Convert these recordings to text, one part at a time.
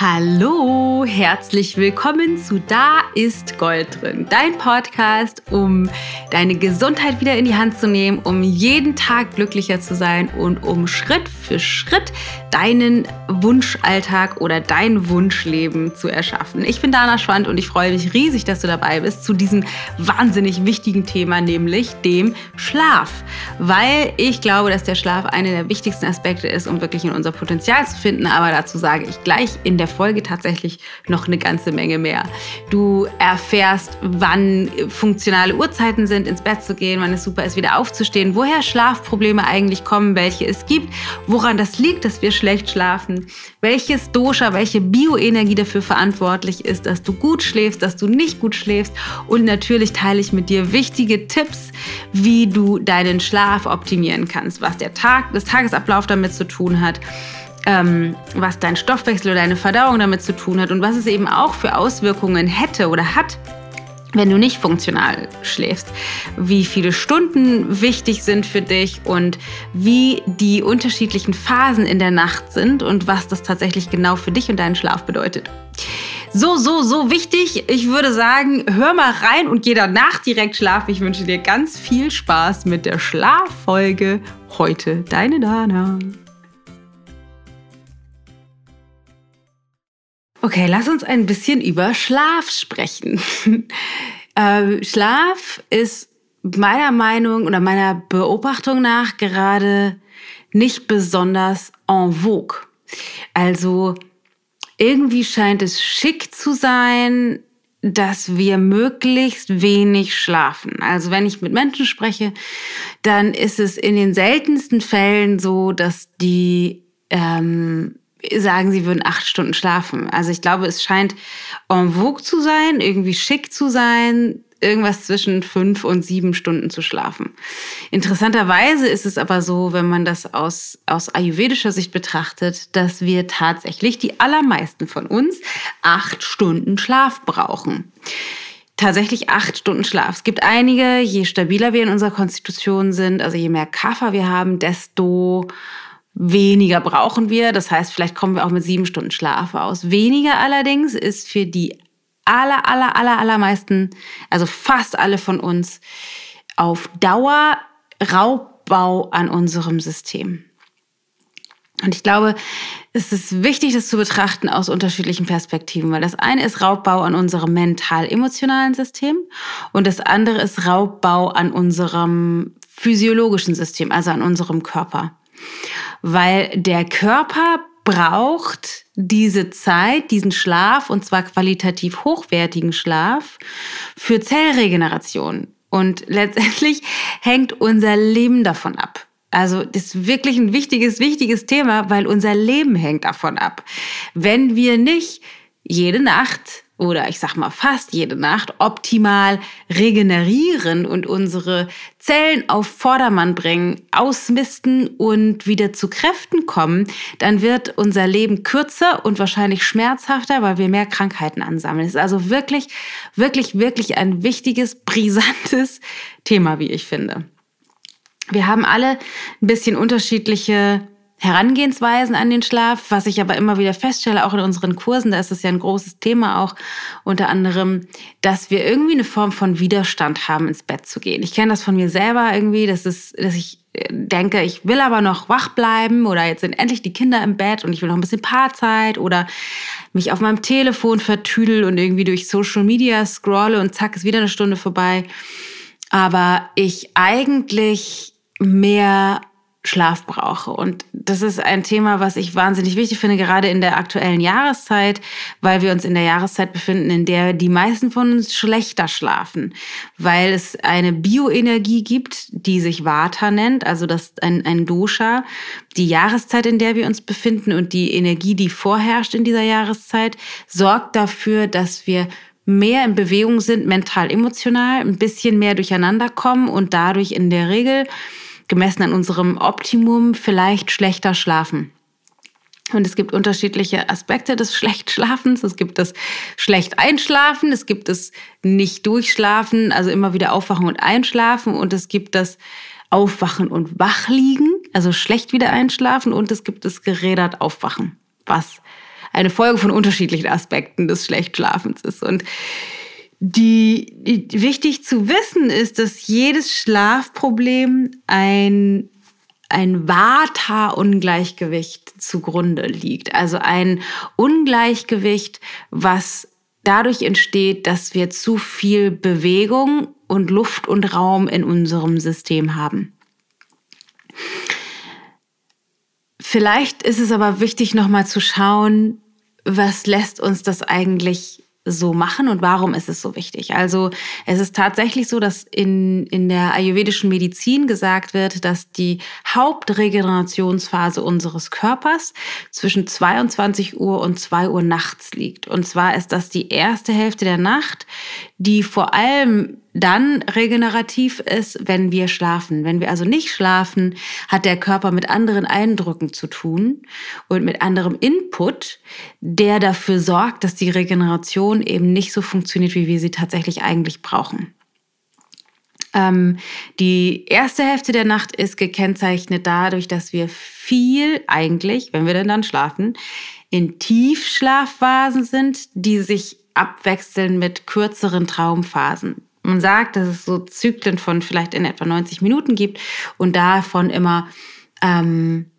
Hallo, herzlich willkommen zu Da ist Gold drin, dein Podcast, um deine Gesundheit wieder in die Hand zu nehmen, um jeden Tag glücklicher zu sein und um Schritt für Schritt deinen Wunschalltag oder dein Wunschleben zu erschaffen. Ich bin Dana Schwand und ich freue mich riesig, dass du dabei bist zu diesem wahnsinnig wichtigen Thema, nämlich dem Schlaf. Weil ich glaube, dass der Schlaf einer der wichtigsten Aspekte ist, um wirklich in unser Potenzial zu finden. Aber dazu sage ich gleich in der Folge tatsächlich noch eine ganze Menge mehr. Du erfährst, wann funktionale Uhrzeiten sind, ins Bett zu gehen, wann es super ist, wieder aufzustehen, woher Schlafprobleme eigentlich kommen, welche es gibt, woran das liegt, dass wir schlecht schlafen, welches Dosha, welche Bioenergie dafür verantwortlich ist, dass du gut schläfst, dass du nicht gut schläfst und natürlich teile ich mit dir wichtige Tipps, wie du deinen Schlaf optimieren kannst, was der Tag, das Tagesablauf damit zu tun hat ähm, was dein Stoffwechsel oder deine Verdauung damit zu tun hat und was es eben auch für Auswirkungen hätte oder hat, wenn du nicht funktional schläfst, wie viele Stunden wichtig sind für dich und wie die unterschiedlichen Phasen in der Nacht sind und was das tatsächlich genau für dich und deinen Schlaf bedeutet. So, so, so wichtig. Ich würde sagen, hör mal rein und geh danach direkt schlafen. Ich wünsche dir ganz viel Spaß mit der Schlaffolge heute. Deine Dana. Okay, lass uns ein bisschen über Schlaf sprechen. äh, Schlaf ist meiner Meinung oder meiner Beobachtung nach gerade nicht besonders en vogue. Also irgendwie scheint es schick zu sein, dass wir möglichst wenig schlafen. Also wenn ich mit Menschen spreche, dann ist es in den seltensten Fällen so, dass die ähm, sagen, sie würden acht Stunden schlafen. Also ich glaube, es scheint en vogue zu sein, irgendwie schick zu sein, irgendwas zwischen fünf und sieben Stunden zu schlafen. Interessanterweise ist es aber so, wenn man das aus, aus ayurvedischer Sicht betrachtet, dass wir tatsächlich, die allermeisten von uns, acht Stunden Schlaf brauchen tatsächlich acht Stunden Schlaf. Es gibt einige, je stabiler wir in unserer Konstitution sind, also je mehr Kaffer wir haben, desto Weniger brauchen wir. Das heißt, vielleicht kommen wir auch mit sieben Stunden Schlaf aus. Weniger allerdings ist für die aller, aller, aller, allermeisten, also fast alle von uns, auf Dauer Raubbau an unserem System. Und ich glaube, es ist wichtig, das zu betrachten aus unterschiedlichen Perspektiven, weil das eine ist Raubbau an unserem mental-emotionalen System und das andere ist Raubbau an unserem physiologischen System, also an unserem Körper weil der Körper braucht diese Zeit, diesen Schlaf, und zwar qualitativ hochwertigen Schlaf, für Zellregeneration. Und letztendlich hängt unser Leben davon ab. Also das ist wirklich ein wichtiges, wichtiges Thema, weil unser Leben hängt davon ab. Wenn wir nicht jede Nacht oder ich sag mal fast jede Nacht optimal regenerieren und unsere Zellen auf Vordermann bringen, ausmisten und wieder zu Kräften kommen, dann wird unser Leben kürzer und wahrscheinlich schmerzhafter, weil wir mehr Krankheiten ansammeln. Es ist also wirklich, wirklich, wirklich ein wichtiges, brisantes Thema, wie ich finde. Wir haben alle ein bisschen unterschiedliche Herangehensweisen an den Schlaf, was ich aber immer wieder feststelle, auch in unseren Kursen, da ist es ja ein großes Thema auch unter anderem, dass wir irgendwie eine Form von Widerstand haben, ins Bett zu gehen. Ich kenne das von mir selber irgendwie, dass, es, dass ich äh, denke, ich will aber noch wach bleiben oder jetzt sind endlich die Kinder im Bett und ich will noch ein bisschen Paarzeit oder mich auf meinem Telefon vertüdel und irgendwie durch Social Media scrolle und zack, ist wieder eine Stunde vorbei. Aber ich eigentlich mehr Schlaf brauche. Und das ist ein Thema, was ich wahnsinnig wichtig finde, gerade in der aktuellen Jahreszeit, weil wir uns in der Jahreszeit befinden, in der die meisten von uns schlechter schlafen, weil es eine Bioenergie gibt, die sich Vata nennt, also das ein, ein Dosha, die Jahreszeit, in der wir uns befinden und die Energie, die vorherrscht in dieser Jahreszeit, sorgt dafür, dass wir mehr in Bewegung sind, mental, emotional, ein bisschen mehr durcheinander kommen und dadurch in der Regel gemessen an unserem Optimum vielleicht schlechter schlafen. Und es gibt unterschiedliche Aspekte des Schlechtschlafens. Es gibt das schlecht einschlafen, es gibt das nicht durchschlafen, also immer wieder aufwachen und einschlafen. Und es gibt das Aufwachen und Wachliegen, also schlecht wieder einschlafen. Und es gibt das gerädert Aufwachen, was eine Folge von unterschiedlichen Aspekten des Schlechtschlafens ist. Und die, die, wichtig zu wissen ist, dass jedes Schlafproblem ein ein Vata-Ungleichgewicht zugrunde liegt. Also ein Ungleichgewicht, was dadurch entsteht, dass wir zu viel Bewegung und Luft und Raum in unserem System haben. Vielleicht ist es aber wichtig, nochmal zu schauen, was lässt uns das eigentlich so machen und warum ist es so wichtig? Also es ist tatsächlich so, dass in, in der ayurvedischen Medizin gesagt wird, dass die Hauptregenerationsphase unseres Körpers zwischen 22 Uhr und 2 Uhr nachts liegt. Und zwar ist das die erste Hälfte der Nacht, die vor allem dann regenerativ ist, wenn wir schlafen. Wenn wir also nicht schlafen, hat der Körper mit anderen Eindrücken zu tun und mit anderem Input, der dafür sorgt, dass die Regeneration eben nicht so funktioniert, wie wir sie tatsächlich eigentlich brauchen. Ähm, die erste Hälfte der Nacht ist gekennzeichnet dadurch, dass wir viel eigentlich, wenn wir denn dann schlafen, in Tiefschlafphasen sind, die sich abwechseln mit kürzeren Traumphasen. Man sagt, dass es so Zyklen von vielleicht in etwa 90 Minuten gibt und davon immer ähm,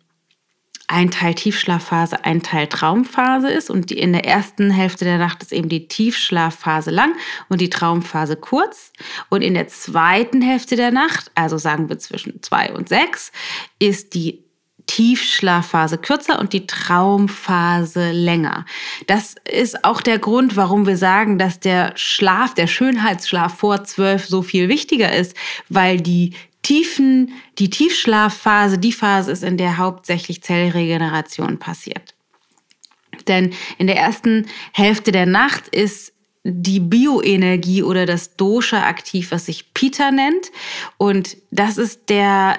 ein Teil Tiefschlafphase, ein Teil Traumphase ist. Und die, in der ersten Hälfte der Nacht ist eben die Tiefschlafphase lang und die Traumphase kurz. Und in der zweiten Hälfte der Nacht, also sagen wir zwischen zwei und sechs, ist die Tiefschlafphase kürzer und die Traumphase länger. Das ist auch der Grund, warum wir sagen, dass der Schlaf, der Schönheitsschlaf vor zwölf so viel wichtiger ist, weil die Tiefen, die Tiefschlafphase die Phase ist, in der hauptsächlich Zellregeneration passiert. Denn in der ersten Hälfte der Nacht ist die Bioenergie oder das Dosha aktiv, was sich Pita nennt. Und das ist der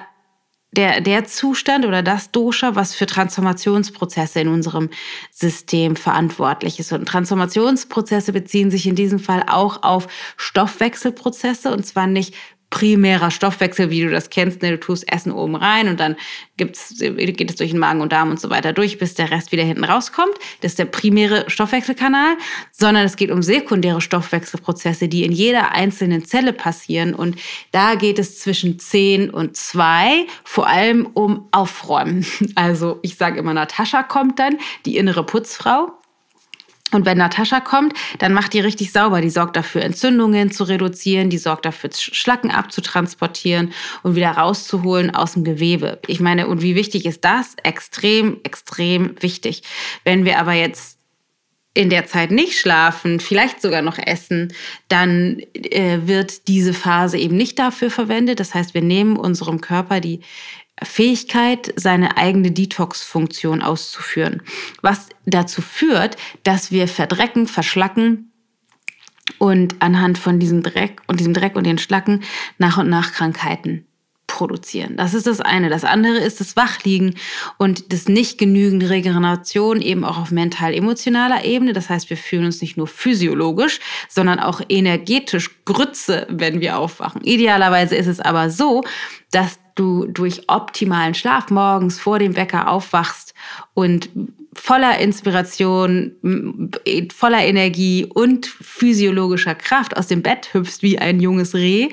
der, der Zustand oder das Dosha, was für Transformationsprozesse in unserem System verantwortlich ist. Und Transformationsprozesse beziehen sich in diesem Fall auch auf Stoffwechselprozesse und zwar nicht primärer Stoffwechsel, wie du das kennst. Ne? Du tust Essen oben rein und dann gibt's, geht es durch den Magen und Darm und so weiter durch, bis der Rest wieder hinten rauskommt. Das ist der primäre Stoffwechselkanal, sondern es geht um sekundäre Stoffwechselprozesse, die in jeder einzelnen Zelle passieren. Und da geht es zwischen 10 und 2 vor allem um Aufräumen. Also ich sage immer, Natascha kommt dann, die innere Putzfrau. Und wenn Natascha kommt, dann macht die richtig sauber. Die sorgt dafür, Entzündungen zu reduzieren, die sorgt dafür, Schlacken abzutransportieren und wieder rauszuholen aus dem Gewebe. Ich meine, und wie wichtig ist das? Extrem, extrem wichtig. Wenn wir aber jetzt in der Zeit nicht schlafen, vielleicht sogar noch essen, dann äh, wird diese Phase eben nicht dafür verwendet. Das heißt, wir nehmen unserem Körper die Fähigkeit, seine eigene Detox-Funktion auszuführen. Was dazu führt, dass wir verdrecken, verschlacken und anhand von diesem Dreck und diesem Dreck und den Schlacken nach und nach Krankheiten produzieren. Das ist das eine. Das andere ist das Wachliegen und das nicht genügende Regeneration eben auch auf mental-emotionaler Ebene. Das heißt, wir fühlen uns nicht nur physiologisch, sondern auch energetisch Grütze, wenn wir aufwachen. Idealerweise ist es aber so, dass du durch optimalen Schlaf morgens vor dem Wecker aufwachst und voller Inspiration, voller Energie und physiologischer Kraft aus dem Bett hüpfst wie ein junges Reh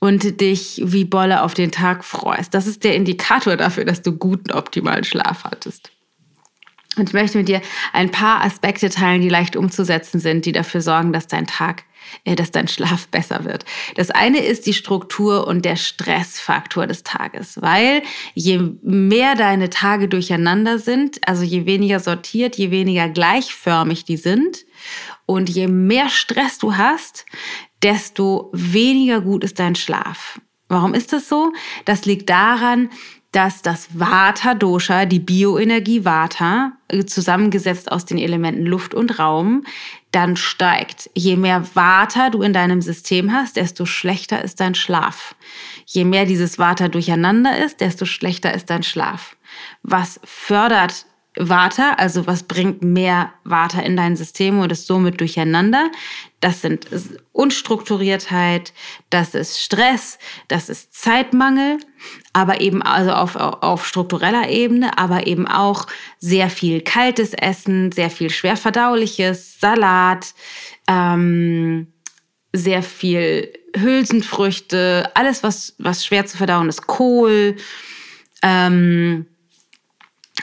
und dich wie Bolle auf den Tag freust. Das ist der Indikator dafür, dass du guten, optimalen Schlaf hattest. Und ich möchte mit dir ein paar Aspekte teilen, die leicht umzusetzen sind, die dafür sorgen, dass dein Tag, dass dein Schlaf besser wird. Das eine ist die Struktur und der Stressfaktor des Tages, weil je mehr deine Tage durcheinander sind, also je weniger sortiert, je weniger gleichförmig die sind und je mehr Stress du hast, desto weniger gut ist dein Schlaf. Warum ist das so? Das liegt daran, dass das Vata-Dosha, die Bioenergie Vata, zusammengesetzt aus den Elementen Luft und Raum, dann steigt. Je mehr Vata du in deinem System hast, desto schlechter ist dein Schlaf. Je mehr dieses Vata durcheinander ist, desto schlechter ist dein Schlaf. Was fördert Vata, also was bringt mehr Vata in dein System und ist somit durcheinander. Das sind Unstrukturiertheit, das ist Stress, das ist Zeitmangel, aber eben also auf, auf struktureller Ebene, aber eben auch sehr viel kaltes Essen, sehr viel schwerverdauliches, Salat, ähm, sehr viel Hülsenfrüchte, alles was, was schwer zu verdauen ist, Kohl, ähm,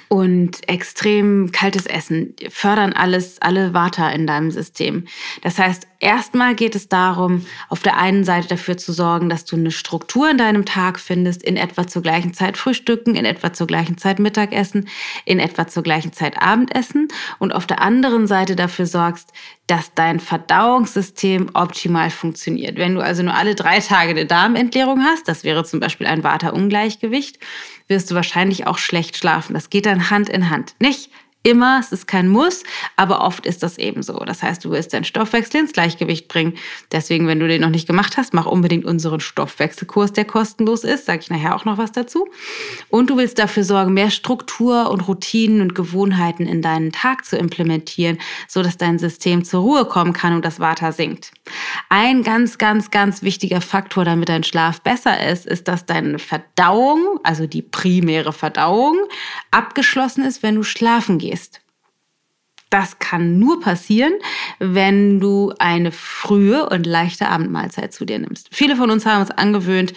und extrem kaltes Essen fördern alles, alle Vata in deinem System. Das heißt, erstmal geht es darum, auf der einen Seite dafür zu sorgen, dass du eine Struktur in deinem Tag findest, in etwa zur gleichen Zeit frühstücken, in etwa zur gleichen Zeit Mittagessen, in etwa zur gleichen Zeit Abendessen und auf der anderen Seite dafür sorgst, dass dein Verdauungssystem optimal funktioniert. Wenn du also nur alle drei Tage eine Darmentleerung hast, das wäre zum Beispiel ein Vata-Ungleichgewicht, wirst du wahrscheinlich auch schlecht schlafen. Das geht dann Hand in Hand. Nicht immer, es ist kein Muss, aber oft ist das eben so. Das heißt, du wirst deinen Stoffwechsel ins Gleichgewicht bringen. Deswegen, wenn du den noch nicht gemacht hast, mach unbedingt unseren Stoffwechselkurs, der kostenlos ist. Sage ich nachher auch noch was dazu. Und du willst dafür sorgen, mehr Struktur und Routinen und Gewohnheiten in deinen Tag zu implementieren, so dass dein System zur Ruhe kommen kann und das Vata sinkt. Ein ganz, ganz, ganz wichtiger Faktor, damit dein Schlaf besser ist, ist, dass deine Verdauung, also die primäre Verdauung, abgeschlossen ist, wenn du schlafen gehst gehst. Das kann nur passieren, wenn du eine frühe und leichte Abendmahlzeit zu dir nimmst. Viele von uns haben uns angewöhnt,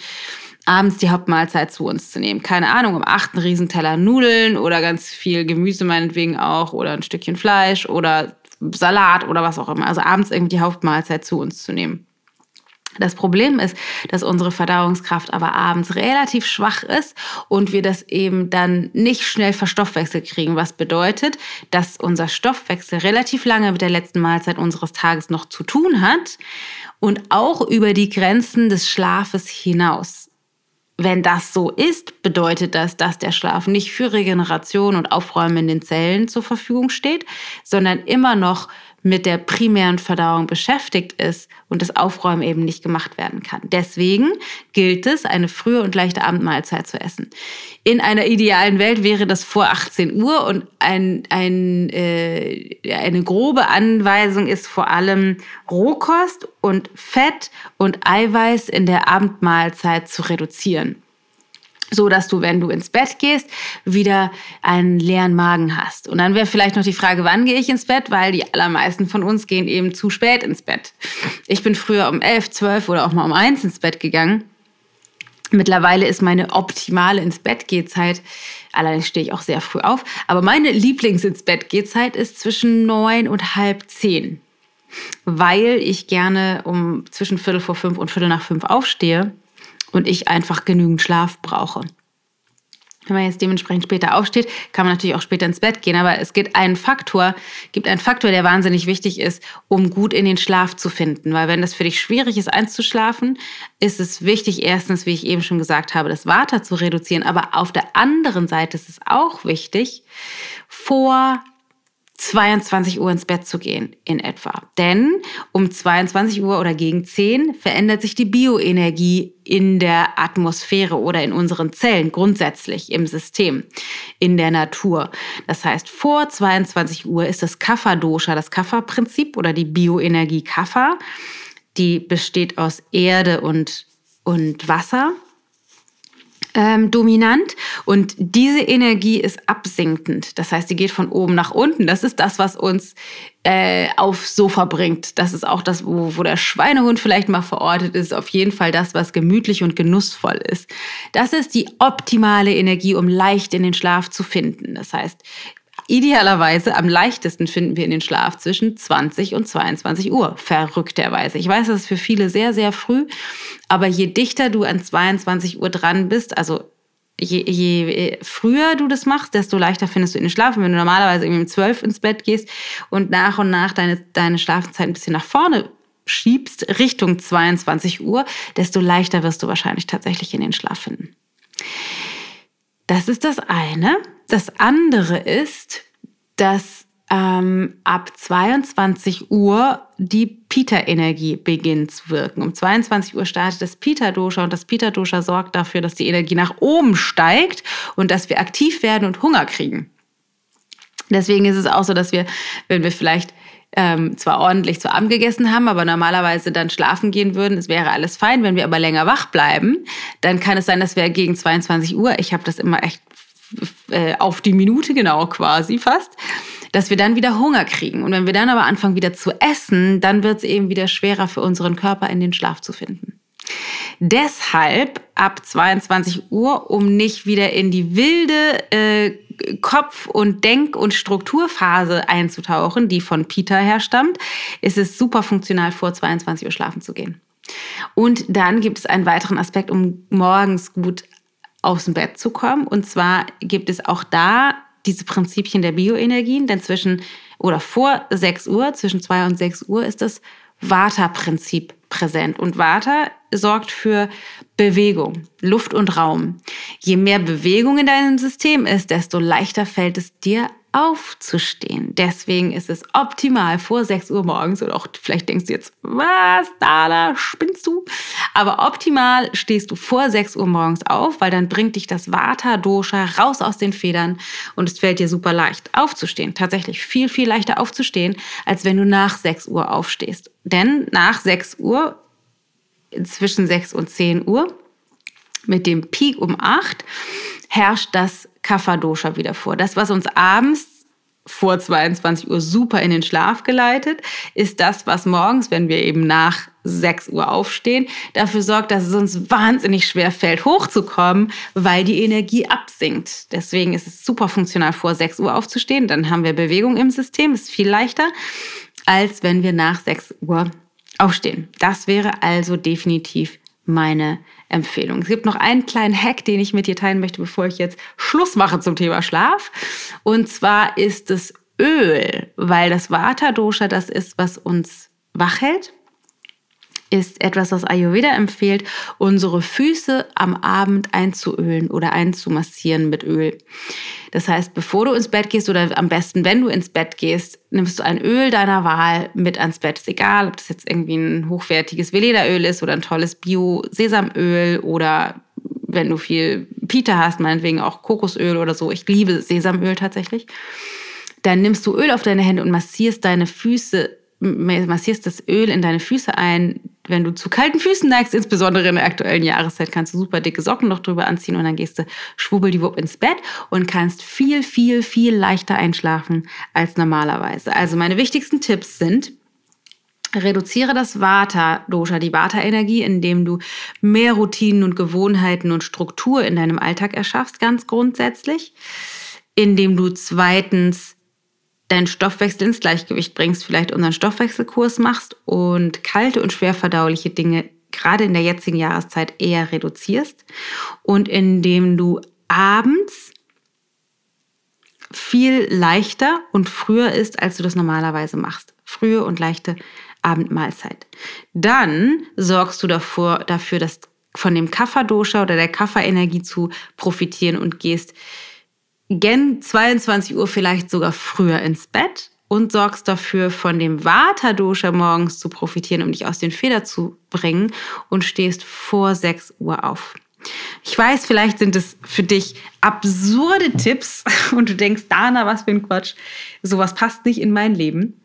abends die Hauptmahlzeit zu uns zu nehmen. Keine Ahnung, um acht einen Riesenteller Nudeln oder ganz viel Gemüse meinetwegen auch oder ein Stückchen Fleisch oder Salat oder was auch immer. Also abends irgendwie die Hauptmahlzeit zu uns zu nehmen. Das Problem ist, dass unsere Verdauungskraft aber abends relativ schwach ist und wir das eben dann nicht schnell verstoffwechselt kriegen, was bedeutet, dass unser Stoffwechsel relativ lange mit der letzten Mahlzeit unseres Tages noch zu tun hat und auch über die Grenzen des Schlafes hinaus. Wenn das so ist, bedeutet das, dass der Schlaf nicht für Regeneration und Aufräumen in den Zellen zur Verfügung steht, sondern immer noch mit der primären Verdauung beschäftigt ist und das Aufräumen eben nicht gemacht werden kann. Deswegen gilt es, eine frühe und leichte Abendmahlzeit zu essen. In einer idealen Welt wäre das vor 18 Uhr und ein, ein, äh, eine grobe Anweisung ist vor allem Rohkost und Fett und Eiweiß in der Abendmahlzeit zu reduzieren so dass du, wenn du ins Bett gehst, wieder einen leeren Magen hast. Und dann wäre vielleicht noch die Frage, wann gehe ich ins Bett, weil die allermeisten von uns gehen eben zu spät ins Bett. Ich bin früher um elf, zwölf oder auch mal um eins ins Bett gegangen. Mittlerweile ist meine optimale ins Bett Gehzeit, allerdings stehe ich auch sehr früh auf, aber meine Lieblings ins Bett Gehzeit ist zwischen neun und halb zehn, weil ich gerne um zwischen Viertel vor fünf und Viertel nach fünf aufstehe und ich einfach genügend Schlaf brauche. Wenn man jetzt dementsprechend später aufsteht, kann man natürlich auch später ins Bett gehen. Aber es gibt einen Faktor, gibt einen Faktor, der wahnsinnig wichtig ist, um gut in den Schlaf zu finden. Weil wenn das für dich schwierig ist, einzuschlafen, ist es wichtig, erstens, wie ich eben schon gesagt habe, das Water zu reduzieren. Aber auf der anderen Seite ist es auch wichtig, vor 22 Uhr ins Bett zu gehen in etwa. Denn um 22 Uhr oder gegen 10 verändert sich die Bioenergie in der Atmosphäre oder in unseren Zellen grundsätzlich im System, in der Natur. Das heißt, vor 22 Uhr ist das Kapha-Dosha, das Kapha-Prinzip oder die Bioenergie Kapha. Die besteht aus Erde und, und Wasser ähm, dominant und diese Energie ist absinkend. Das heißt, die geht von oben nach unten. Das ist das, was uns äh, aufs Sofa bringt. Das ist auch das, wo, wo der Schweinehund vielleicht mal verortet ist. Auf jeden Fall das, was gemütlich und genussvoll ist. Das ist die optimale Energie, um leicht in den Schlaf zu finden. Das heißt, Idealerweise am leichtesten finden wir in den Schlaf zwischen 20 und 22 Uhr, verrückterweise. Ich weiß, das ist für viele sehr, sehr früh, aber je dichter du an 22 Uhr dran bist, also je, je früher du das machst, desto leichter findest du in den Schlaf. Und wenn du normalerweise irgendwie um 12 ins Bett gehst und nach und nach deine, deine Schlafenszeit ein bisschen nach vorne schiebst, Richtung 22 Uhr, desto leichter wirst du wahrscheinlich tatsächlich in den Schlaf finden. Das ist das eine. Das andere ist, dass ähm, ab 22 Uhr die Pita-Energie beginnt zu wirken. Um 22 Uhr startet das Pita-Dosha und das Pita-Dosha sorgt dafür, dass die Energie nach oben steigt und dass wir aktiv werden und Hunger kriegen. Deswegen ist es auch so, dass wir, wenn wir vielleicht ähm, zwar ordentlich zu Abend gegessen haben, aber normalerweise dann schlafen gehen würden, es wäre alles fein. Wenn wir aber länger wach bleiben, dann kann es sein, dass wir gegen 22 Uhr, ich habe das immer echt äh, auf die Minute genau quasi fast, dass wir dann wieder Hunger kriegen. Und wenn wir dann aber anfangen wieder zu essen, dann wird es eben wieder schwerer für unseren Körper in den Schlaf zu finden. Deshalb ab 22 Uhr, um nicht wieder in die wilde äh, Kopf- und Denk- und Strukturphase einzutauchen, die von Peter herstammt, ist es super funktional, vor 22 Uhr schlafen zu gehen. Und dann gibt es einen weiteren Aspekt, um morgens gut aus dem Bett zu kommen. Und zwar gibt es auch da diese Prinzipien der Bioenergien, denn zwischen oder vor 6 Uhr, zwischen 2 und 6 Uhr ist das Vata-Prinzip präsent. Und Vata sorgt für Bewegung, Luft und Raum. Je mehr Bewegung in deinem System ist, desto leichter fällt es dir aufzustehen. Deswegen ist es optimal vor 6 Uhr morgens oder auch vielleicht denkst du jetzt, was, da spinnst du? Aber optimal stehst du vor 6 Uhr morgens auf, weil dann bringt dich das Vata-Dosha raus aus den Federn und es fällt dir super leicht aufzustehen. Tatsächlich viel, viel leichter aufzustehen, als wenn du nach 6 Uhr aufstehst. Denn nach 6 Uhr, zwischen 6 und 10 Uhr, mit dem Peak um 8, herrscht das Kapha-Dosha wieder vor. Das, was uns abends vor 22 Uhr super in den Schlaf geleitet, ist das, was morgens, wenn wir eben nach 6 Uhr aufstehen, dafür sorgt, dass es uns wahnsinnig schwer fällt, hochzukommen, weil die Energie absinkt. Deswegen ist es super funktional, vor 6 Uhr aufzustehen. Dann haben wir Bewegung im System, ist viel leichter, als wenn wir nach 6 Uhr aufstehen. Das wäre also definitiv meine Empfehlung. Es gibt noch einen kleinen Hack, den ich mit dir teilen möchte, bevor ich jetzt Schluss mache zum Thema Schlaf. Und zwar ist es Öl, weil das Vata-Dosha das ist, was uns wach hält ist etwas, was Ayurveda empfiehlt, unsere Füße am Abend einzuölen oder einzumassieren mit Öl. Das heißt, bevor du ins Bett gehst oder am besten, wenn du ins Bett gehst, nimmst du ein Öl deiner Wahl mit ans Bett. Ist egal, ob das jetzt irgendwie ein hochwertiges Veleda-Öl ist oder ein tolles Bio-Sesamöl oder wenn du viel Pita hast, meinetwegen auch Kokosöl oder so. Ich liebe Sesamöl tatsächlich. Dann nimmst du Öl auf deine Hände und massierst deine Füße massierst das Öl in deine Füße ein. Wenn du zu kalten Füßen neigst, insbesondere in der aktuellen Jahreszeit, kannst du super dicke Socken noch drüber anziehen und dann gehst du schwubbeldiwupp ins Bett und kannst viel, viel, viel leichter einschlafen als normalerweise. Also meine wichtigsten Tipps sind, Reduziere das Vata-Dosha, die Vata-Energie, indem du mehr Routinen und Gewohnheiten und Struktur in deinem Alltag erschaffst, ganz grundsätzlich. Indem du zweitens deinen Stoffwechsel ins Gleichgewicht bringst, vielleicht unseren Stoffwechselkurs machst und kalte und schwer verdauliche Dinge gerade in der jetzigen Jahreszeit eher reduzierst und indem du abends viel leichter und früher isst, als du das normalerweise machst. Frühe und leichte Abendmahlzeit. Dann sorgst du davor, dafür, dass von dem Kapha-Dosha oder der Kapha-Energie zu profitieren und gehst gen 22 Uhr vielleicht sogar früher ins Bett und sorgst dafür, von dem Vata-Dosha morgens zu profitieren, um dich aus den Federn zu bringen und stehst vor 6 Uhr auf. Ich weiß, vielleicht sind es für dich absurde Tipps und du denkst, Dana, was für ein Quatsch. Sowas passt nicht in mein Leben.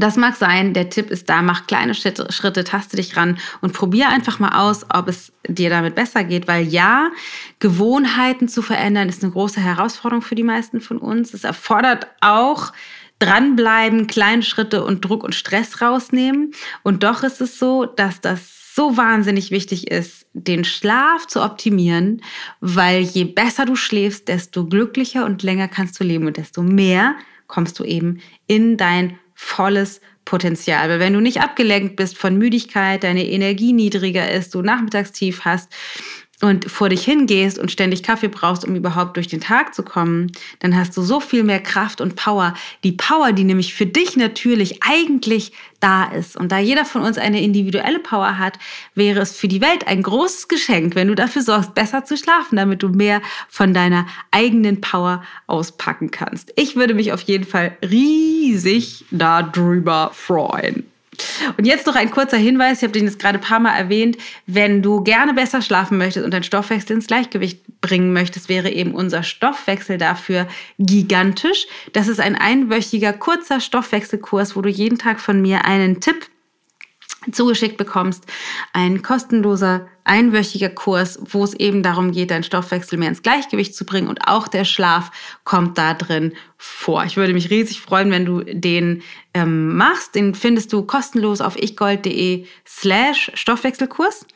Das mag sein, der Tipp ist da, mach kleine Schritte, Schritte, taste dich ran und probier einfach mal aus, ob es dir damit besser geht, weil ja, Gewohnheiten zu verändern ist eine große Herausforderung für die meisten von uns. Es erfordert auch dranbleiben, kleine Schritte und Druck und Stress rausnehmen. Und doch ist es so, dass das so wahnsinnig wichtig ist, den Schlaf zu optimieren, weil je besser du schläfst, desto glücklicher und länger kannst du leben und desto mehr kommst du eben in dein volles Potenzial. Weil wenn du nicht abgelenkt bist von Müdigkeit, deine Energie niedriger ist, du Nachmittagstief hast, und vor dich hingehst und ständig Kaffee brauchst, um überhaupt durch den Tag zu kommen, dann hast du so viel mehr Kraft und Power. Die Power, die nämlich für dich natürlich eigentlich da ist. Und da jeder von uns eine individuelle Power hat, wäre es für die Welt ein großes Geschenk, wenn du dafür sorgst, besser zu schlafen, damit du mehr von deiner eigenen Power auspacken kannst. Ich würde mich auf jeden Fall riesig darüber freuen. Und jetzt noch ein kurzer Hinweis, ich habe den jetzt gerade ein paar Mal erwähnt, wenn du gerne besser schlafen möchtest und deinen Stoffwechsel ins Gleichgewicht bringen möchtest, wäre eben unser Stoffwechsel dafür gigantisch. Das ist ein einwöchiger, kurzer Stoffwechselkurs, wo du jeden Tag von mir einen Tipp zugeschickt bekommst. Ein kostenloser einwöchiger Kurs, wo es eben darum geht, deinen Stoffwechsel mehr ins Gleichgewicht zu bringen und auch der Schlaf kommt da drin vor. Ich würde mich riesig freuen, wenn du den ähm, machst. Den findest du kostenlos auf ichgold.de slash Stoffwechselkurs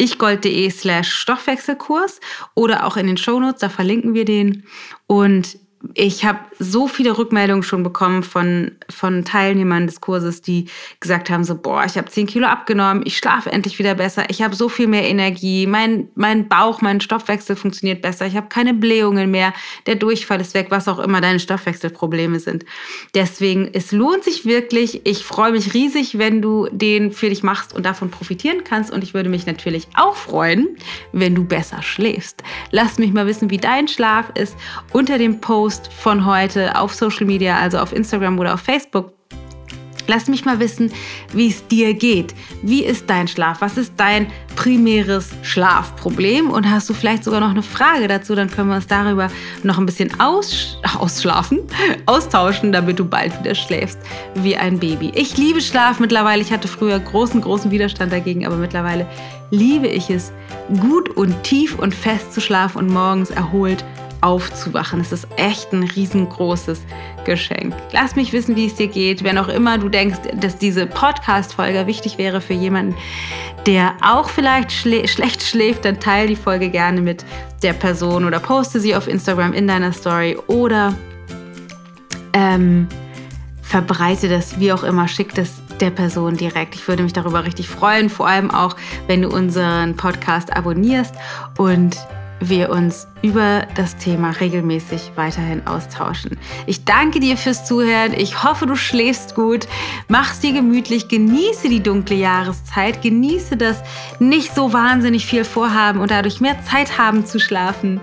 ichgold.de slash Stoffwechselkurs oder auch in den Shownotes, da verlinken wir den. Und ich habe so viele Rückmeldungen schon bekommen von, von Teilnehmern des Kurses, die gesagt haben, so, boah, ich habe 10 Kilo abgenommen, ich schlafe endlich wieder besser, ich habe so viel mehr Energie, mein, mein Bauch, mein Stoffwechsel funktioniert besser, ich habe keine Blähungen mehr, der Durchfall ist weg, was auch immer deine Stoffwechselprobleme sind. Deswegen, es lohnt sich wirklich. Ich freue mich riesig, wenn du den für dich machst und davon profitieren kannst. Und ich würde mich natürlich auch freuen, wenn du besser schläfst. Lass mich mal wissen, wie dein Schlaf ist unter dem Post von heute auf Social Media, also auf Instagram oder auf Facebook. Lass mich mal wissen, wie es dir geht. Wie ist dein Schlaf? Was ist dein primäres Schlafproblem? Und hast du vielleicht sogar noch eine Frage dazu? Dann können wir uns darüber noch ein bisschen aus ausschlafen, austauschen, damit du bald wieder schläfst wie ein Baby. Ich liebe Schlaf mittlerweile. Ich hatte früher großen, großen Widerstand dagegen, aber mittlerweile liebe ich es, gut und tief und fest zu schlafen und morgens erholt aufzuwachen. Es ist echt ein riesengroßes Geschenk. Lass mich wissen, wie es dir geht. Wenn auch immer du denkst, dass diese Podcast-Folge wichtig wäre für jemanden, der auch vielleicht schlä schlecht schläft, dann teile die Folge gerne mit der Person oder poste sie auf Instagram in deiner Story oder ähm, verbreite das, wie auch immer, schick das der Person direkt. Ich würde mich darüber richtig freuen, vor allem auch, wenn du unseren Podcast abonnierst und wir uns über das Thema regelmäßig weiterhin austauschen. Ich danke dir fürs Zuhören. Ich hoffe, du schläfst gut. Mach's dir gemütlich. Genieße die dunkle Jahreszeit. Genieße das nicht so wahnsinnig viel vorhaben und dadurch mehr Zeit haben zu schlafen.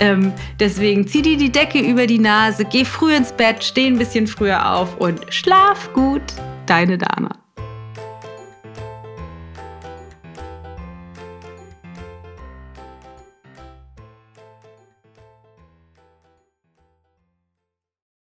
Ähm, deswegen zieh dir die Decke über die Nase, geh früh ins Bett, steh ein bisschen früher auf und schlaf gut. Deine Dana.